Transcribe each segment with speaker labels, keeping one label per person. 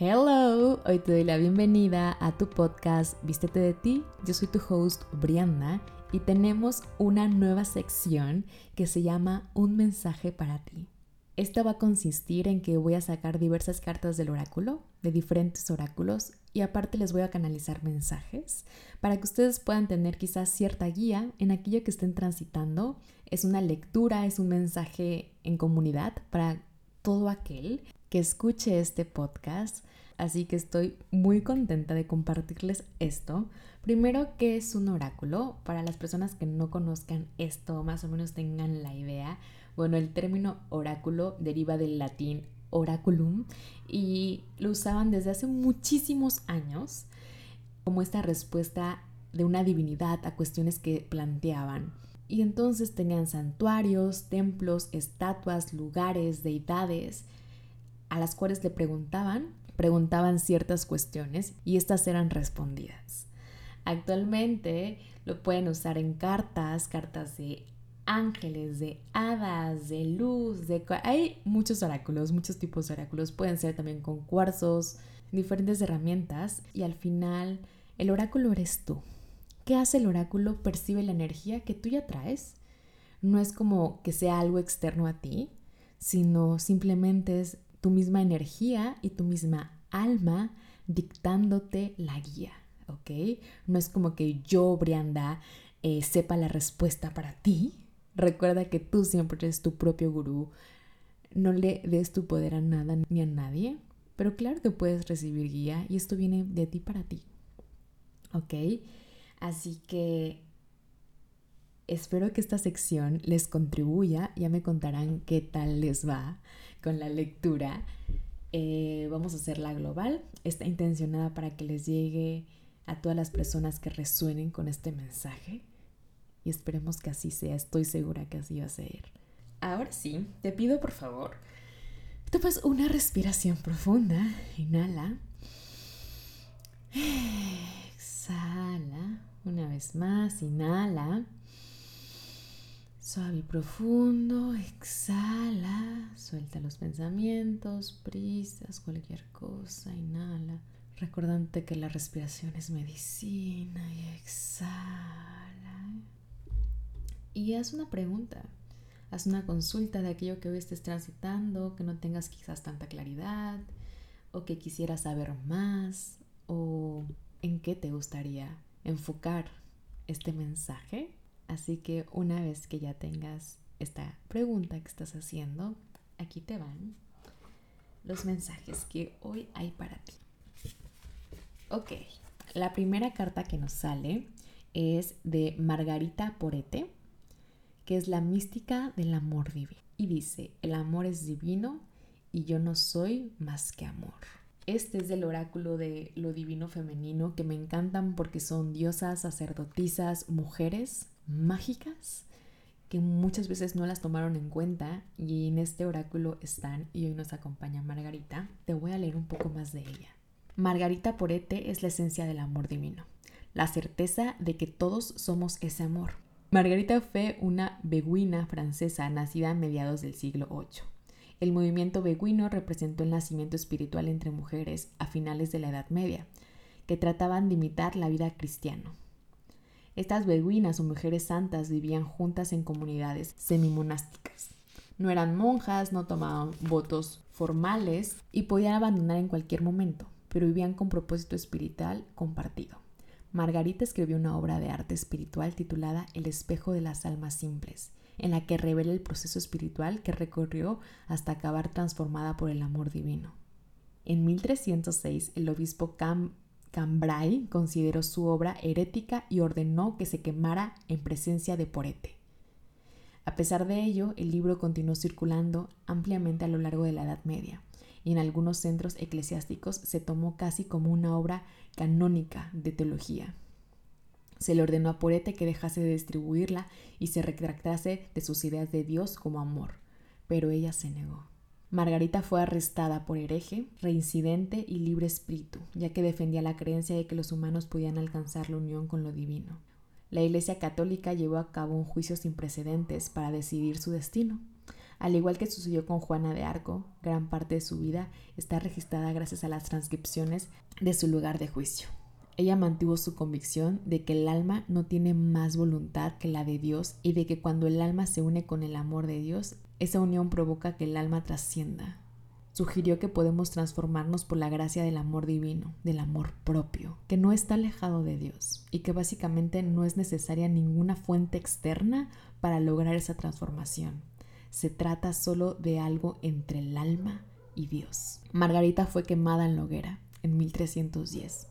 Speaker 1: Hello, hoy te doy la bienvenida a tu podcast Vístete de ti. Yo soy tu host Brianna y tenemos una nueva sección que se llama Un mensaje para ti. Esta va a consistir en que voy a sacar diversas cartas del oráculo, de diferentes oráculos, y aparte les voy a canalizar mensajes para que ustedes puedan tener quizás cierta guía en aquello que estén transitando. Es una lectura, es un mensaje en comunidad para todo aquel que escuche este podcast. Así que estoy muy contenta de compartirles esto. Primero, ¿qué es un oráculo? Para las personas que no conozcan esto, más o menos tengan la idea. Bueno, el término oráculo deriva del latín oraculum y lo usaban desde hace muchísimos años como esta respuesta de una divinidad a cuestiones que planteaban. Y entonces tenían santuarios, templos, estatuas, lugares, deidades, a las cuales le preguntaban, preguntaban ciertas cuestiones y estas eran respondidas. Actualmente lo pueden usar en cartas, cartas de ángeles, de hadas, de luz, de... Hay muchos oráculos, muchos tipos de oráculos. Pueden ser también con cuarzos, diferentes herramientas. Y al final, el oráculo eres tú. ¿Qué hace el oráculo? Percibe la energía que tú ya traes. No es como que sea algo externo a ti, sino simplemente es tu misma energía y tu misma alma dictándote la guía, ¿ok? No es como que yo, Brianda, eh, sepa la respuesta para ti. Recuerda que tú siempre eres tu propio gurú. No le des tu poder a nada ni a nadie, pero claro que puedes recibir guía y esto viene de ti para ti, ¿ok? Así que espero que esta sección les contribuya, ya me contarán qué tal les va con la lectura. Eh, vamos a hacerla global. Está intencionada para que les llegue a todas las personas que resuenen con este mensaje. Y esperemos que así sea. Estoy segura que así va a ser. Ahora sí, te pido por favor, tomes una respiración profunda. Inhala. Exhala. Una vez más, inhala. Suave y profundo, exhala, suelta los pensamientos, prisas, cualquier cosa, inhala, recordante que la respiración es medicina y exhala. Y haz una pregunta, haz una consulta de aquello que hoy estés transitando, que no tengas quizás tanta claridad, o que quisieras saber más, o en qué te gustaría enfocar este mensaje Así que una vez que ya tengas esta pregunta que estás haciendo, aquí te van los mensajes que hoy hay para ti. Ok, la primera carta que nos sale es de Margarita Porete, que es la mística del amor divino. Y dice, el amor es divino y yo no soy más que amor. Este es del oráculo de lo divino femenino que me encantan porque son diosas, sacerdotisas, mujeres mágicas que muchas veces no las tomaron en cuenta y en este oráculo están y hoy nos acompaña Margarita. Te voy a leer un poco más de ella. Margarita Porete es la esencia del amor divino, la certeza de que todos somos ese amor. Margarita fue una beguina francesa nacida a mediados del siglo VIII. El movimiento beguino representó el nacimiento espiritual entre mujeres a finales de la Edad Media, que trataban de imitar la vida cristiana. Estas beduinas o mujeres santas vivían juntas en comunidades semimonásticas. No eran monjas, no tomaban votos formales y podían abandonar en cualquier momento, pero vivían con propósito espiritual compartido. Margarita escribió una obra de arte espiritual titulada El espejo de las almas simples, en la que revela el proceso espiritual que recorrió hasta acabar transformada por el amor divino. En 1306, el obispo Cam Cambrai consideró su obra herética y ordenó que se quemara en presencia de Porete. A pesar de ello, el libro continuó circulando ampliamente a lo largo de la Edad Media y en algunos centros eclesiásticos se tomó casi como una obra canónica de teología. Se le ordenó a Porete que dejase de distribuirla y se retractase de sus ideas de Dios como amor, pero ella se negó. Margarita fue arrestada por hereje, reincidente y libre espíritu, ya que defendía la creencia de que los humanos podían alcanzar la unión con lo divino. La Iglesia Católica llevó a cabo un juicio sin precedentes para decidir su destino. Al igual que sucedió con Juana de Arco, gran parte de su vida está registrada gracias a las transcripciones de su lugar de juicio. Ella mantuvo su convicción de que el alma no tiene más voluntad que la de Dios y de que cuando el alma se une con el amor de Dios, esa unión provoca que el alma trascienda. Sugirió que podemos transformarnos por la gracia del amor divino, del amor propio, que no está alejado de Dios y que básicamente no es necesaria ninguna fuente externa para lograr esa transformación. Se trata solo de algo entre el alma y Dios. Margarita fue quemada en la hoguera en 1310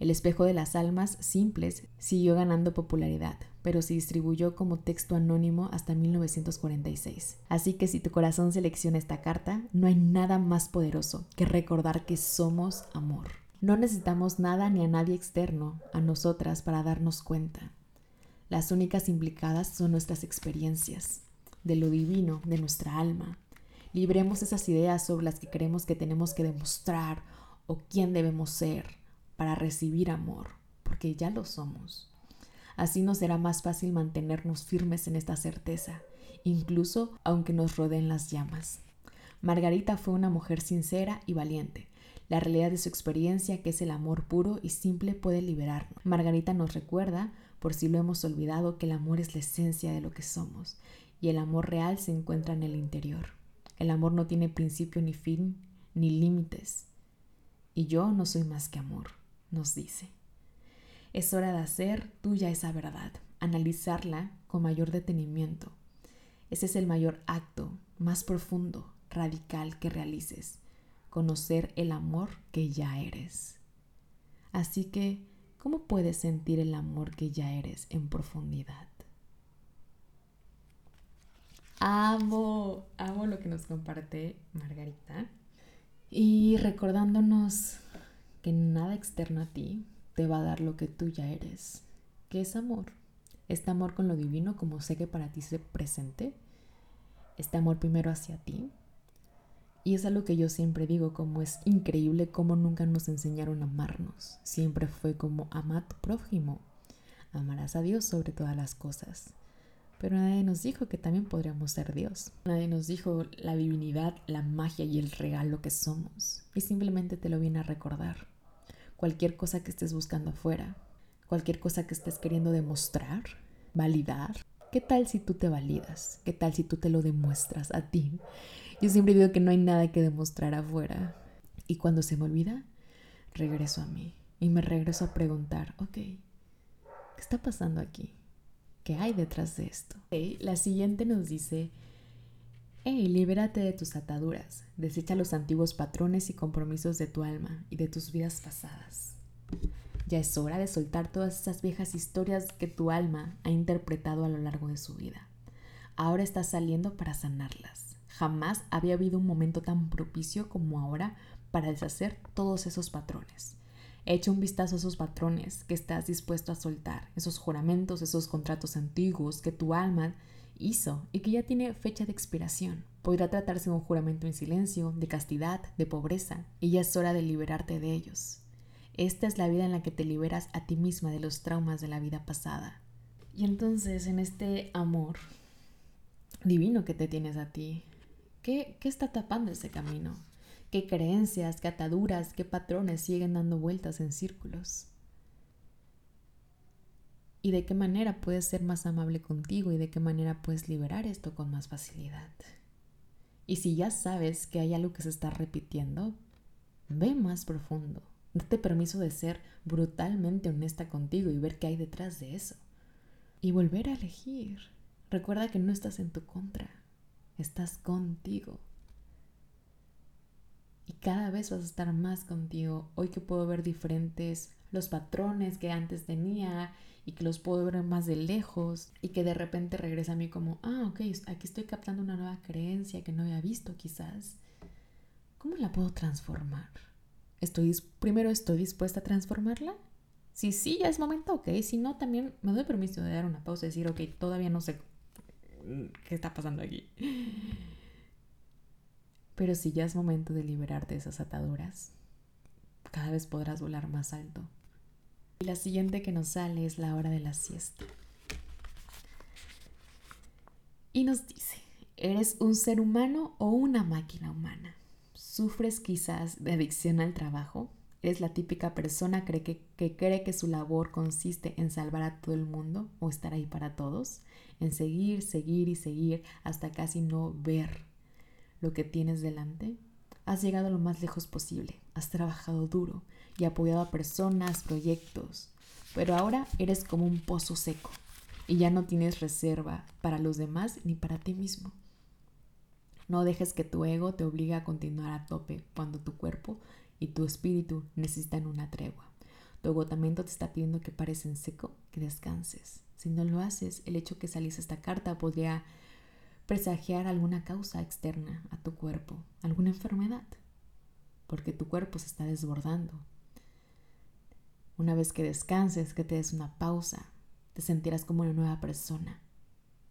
Speaker 1: el espejo de las almas simples siguió ganando popularidad, pero se distribuyó como texto anónimo hasta 1946. Así que si tu corazón selecciona esta carta, no hay nada más poderoso que recordar que somos amor. No necesitamos nada ni a nadie externo, a nosotras, para darnos cuenta. Las únicas implicadas son nuestras experiencias, de lo divino, de nuestra alma. Libremos esas ideas sobre las que creemos que tenemos que demostrar o quién debemos ser para recibir amor, porque ya lo somos. Así nos será más fácil mantenernos firmes en esta certeza, incluso aunque nos rodeen las llamas. Margarita fue una mujer sincera y valiente. La realidad de su experiencia, que es el amor puro y simple, puede liberarnos. Margarita nos recuerda, por si lo hemos olvidado, que el amor es la esencia de lo que somos, y el amor real se encuentra en el interior. El amor no tiene principio ni fin, ni límites. Y yo no soy más que amor nos dice. Es hora de hacer tuya esa verdad, analizarla con mayor detenimiento. Ese es el mayor acto más profundo, radical que realices, conocer el amor que ya eres. Así que, ¿cómo puedes sentir el amor que ya eres en profundidad? Amo, amo lo que nos comparte Margarita. Y recordándonos que nada externo a ti te va a dar lo que tú ya eres, que es amor. Este amor con lo divino, como sé que para ti se presente, este amor primero hacia ti. Y es algo que yo siempre digo, como es increíble cómo nunca nos enseñaron a amarnos. Siempre fue como ama a tu prójimo, amarás a Dios sobre todas las cosas. Pero nadie nos dijo que también podríamos ser Dios. Nadie nos dijo la divinidad, la magia y el regalo que somos. Y simplemente te lo viene a recordar. Cualquier cosa que estés buscando afuera, cualquier cosa que estés queriendo demostrar, validar. ¿Qué tal si tú te validas? ¿Qué tal si tú te lo demuestras a ti? Yo siempre digo que no hay nada que demostrar afuera. Y cuando se me olvida, regreso a mí. Y me regreso a preguntar, ok, ¿qué está pasando aquí? ¿Qué hay detrás de esto? la siguiente nos dice, hey, libérate de tus ataduras, desecha los antiguos patrones y compromisos de tu alma y de tus vidas pasadas. Ya es hora de soltar todas esas viejas historias que tu alma ha interpretado a lo largo de su vida. Ahora estás saliendo para sanarlas. Jamás había habido un momento tan propicio como ahora para deshacer todos esos patrones. Echa un vistazo a esos patrones que estás dispuesto a soltar, esos juramentos, esos contratos antiguos que tu alma hizo y que ya tiene fecha de expiración. Podrá tratarse de un juramento en silencio, de castidad, de pobreza, y ya es hora de liberarte de ellos. Esta es la vida en la que te liberas a ti misma de los traumas de la vida pasada. Y entonces, en este amor divino que te tienes a ti, ¿qué, qué está tapando ese camino? qué creencias, qué ataduras, qué patrones siguen dando vueltas en círculos. Y de qué manera puedes ser más amable contigo y de qué manera puedes liberar esto con más facilidad. Y si ya sabes que hay algo que se está repitiendo, ve más profundo. Date permiso de ser brutalmente honesta contigo y ver qué hay detrás de eso. Y volver a elegir. Recuerda que no estás en tu contra, estás contigo y cada vez vas a estar más contigo. Hoy que puedo ver diferentes los patrones que antes tenía y que los puedo ver más de lejos y que de repente regresa a mí como, ah, ok, aquí estoy captando una nueva creencia que no había visto quizás. ¿Cómo la puedo transformar? Estoy, primero, ¿estoy dispuesta a transformarla? Si sí, ya es momento, ok. Si no, también me doy permiso de dar una pausa y decir, ok, todavía no sé qué está pasando aquí. Pero si ya es momento de liberarte de esas ataduras, cada vez podrás volar más alto. Y la siguiente que nos sale es la hora de la siesta. Y nos dice, ¿Eres un ser humano o una máquina humana? ¿Sufres quizás de adicción al trabajo? ¿Eres la típica persona que, que cree que su labor consiste en salvar a todo el mundo o estar ahí para todos? En seguir, seguir y seguir hasta casi no ver lo que tienes delante? Has llegado lo más lejos posible, has trabajado duro y apoyado a personas, proyectos, pero ahora eres como un pozo seco y ya no tienes reserva para los demás ni para ti mismo. No dejes que tu ego te obligue a continuar a tope cuando tu cuerpo y tu espíritu necesitan una tregua. Tu agotamiento te está pidiendo que pares en seco, que descanses. Si no lo haces, el hecho que salís esta carta podría presagiar alguna causa externa a tu cuerpo, alguna enfermedad, porque tu cuerpo se está desbordando. Una vez que descanses, que te des una pausa, te sentirás como una nueva persona.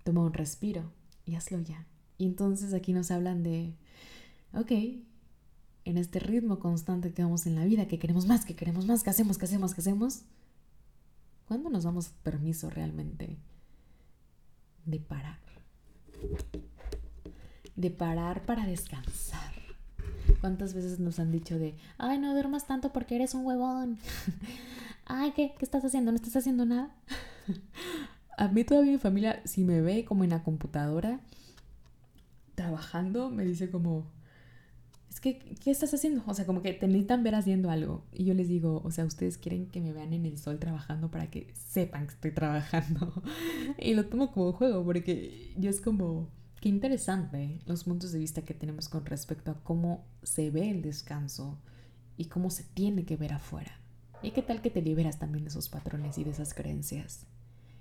Speaker 1: Toma un respiro y hazlo ya. Y entonces aquí nos hablan de, ok, en este ritmo constante que vamos en la vida, que queremos más, que queremos más, que hacemos, que hacemos, que hacemos, ¿cuándo nos damos permiso realmente de parar? De parar para descansar. ¿Cuántas veces nos han dicho de, ay, no duermas tanto porque eres un huevón? ay, ¿qué? ¿Qué estás haciendo? ¿No estás haciendo nada? A mí todavía mi familia, si me ve como en la computadora, trabajando, me dice como, es que, ¿qué estás haciendo? O sea, como que te necesitan ver haciendo algo. Y yo les digo, o sea, ustedes quieren que me vean en el sol trabajando para que sepan que estoy trabajando. y lo tomo como juego, porque yo es como, qué interesante los puntos de vista que tenemos con respecto a cómo se ve el descanso y cómo se tiene que ver afuera. Y qué tal que te liberas también de esos patrones y de esas creencias.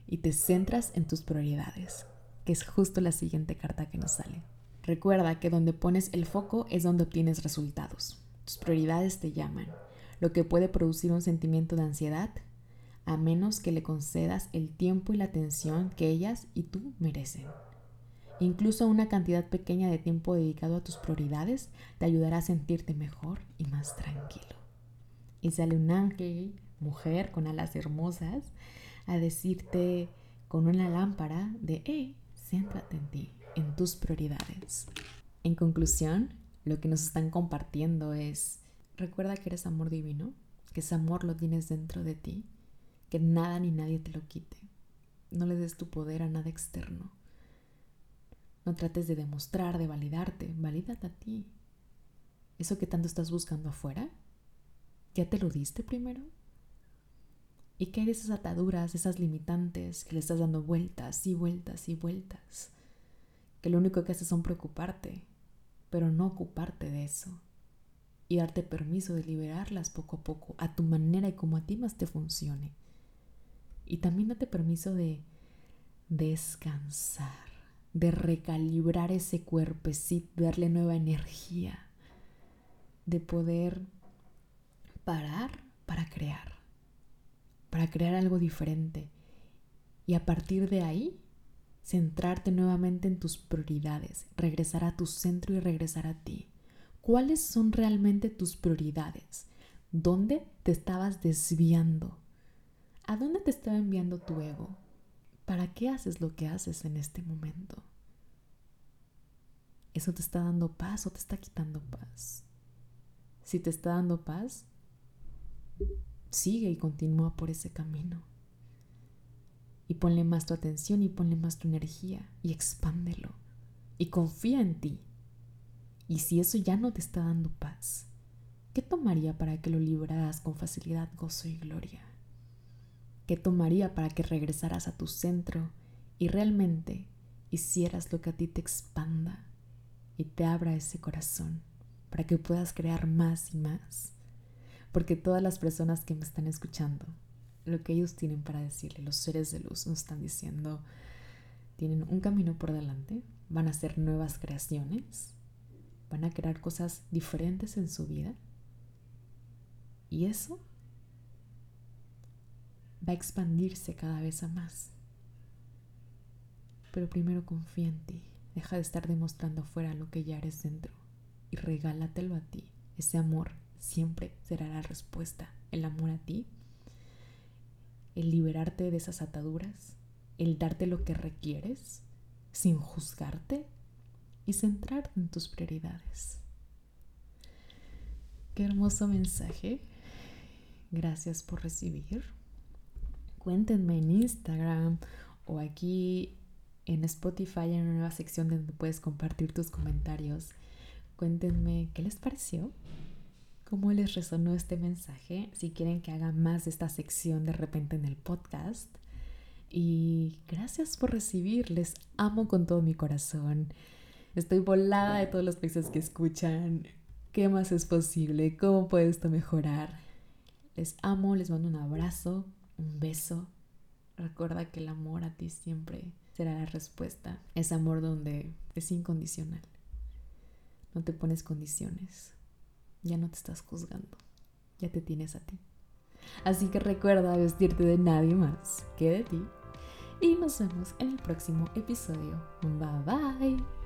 Speaker 1: Y te centras en tus prioridades, que es justo la siguiente carta que nos sale. Recuerda que donde pones el foco es donde obtienes resultados. Tus prioridades te llaman, lo que puede producir un sentimiento de ansiedad, a menos que le concedas el tiempo y la atención que ellas y tú merecen. Incluso una cantidad pequeña de tiempo dedicado a tus prioridades te ayudará a sentirte mejor y más tranquilo. Y sale un ángel, mujer con alas hermosas, a decirte con una lámpara de, hey, céntrate en ti en tus prioridades. En conclusión, lo que nos están compartiendo es, recuerda que eres amor divino, que ese amor lo tienes dentro de ti, que nada ni nadie te lo quite. No le des tu poder a nada externo. No trates de demostrar, de validarte, valídate a ti. Eso que tanto estás buscando afuera, ¿ya te lo diste primero? ¿Y qué hay de esas ataduras, esas limitantes que le estás dando vueltas y vueltas y vueltas? que lo único que hace son preocuparte, pero no ocuparte de eso y darte permiso de liberarlas poco a poco, a tu manera y como a ti más te funcione. Y también date permiso de descansar, de recalibrar ese cuerpecito, darle nueva energía, de poder parar para crear, para crear algo diferente. Y a partir de ahí centrarte nuevamente en tus prioridades, regresar a tu centro y regresar a ti. ¿Cuáles son realmente tus prioridades? ¿Dónde te estabas desviando? ¿A dónde te estaba enviando tu ego? ¿Para qué haces lo que haces en este momento? ¿Eso te está dando paz o te está quitando paz? Si te está dando paz, sigue y continúa por ese camino. Y ponle más tu atención y ponle más tu energía y expándelo. Y confía en ti. Y si eso ya no te está dando paz, ¿qué tomaría para que lo libraras con facilidad, gozo y gloria? ¿Qué tomaría para que regresaras a tu centro y realmente hicieras lo que a ti te expanda y te abra ese corazón para que puedas crear más y más? Porque todas las personas que me están escuchando lo que ellos tienen para decirle, los seres de luz nos están diciendo, tienen un camino por delante, van a hacer nuevas creaciones, van a crear cosas diferentes en su vida y eso va a expandirse cada vez a más. Pero primero confía en ti, deja de estar demostrando afuera lo que ya eres dentro y regálatelo a ti. Ese amor siempre será la respuesta. El amor a ti el liberarte de esas ataduras, el darte lo que requieres sin juzgarte, y centrarte en tus prioridades. Qué hermoso mensaje. Gracias por recibir. Cuéntenme en Instagram o aquí en Spotify hay una nueva sección donde puedes compartir tus comentarios. Cuéntenme qué les pareció, cómo les resonó este mensaje, si quieren que haga más de esta sección de repente en el podcast. Y gracias por recibir, les amo con todo mi corazón. Estoy volada de todos los países que escuchan. ¿Qué más es posible? ¿Cómo puede esto mejorar? Les amo, les mando un abrazo, un beso. Recuerda que el amor a ti siempre será la respuesta. Es amor donde es incondicional. No te pones condiciones. Ya no te estás juzgando. Ya te tienes a ti. Así que recuerda vestirte de nadie más que de ti. Y nos vemos en el próximo episodio. Bye bye.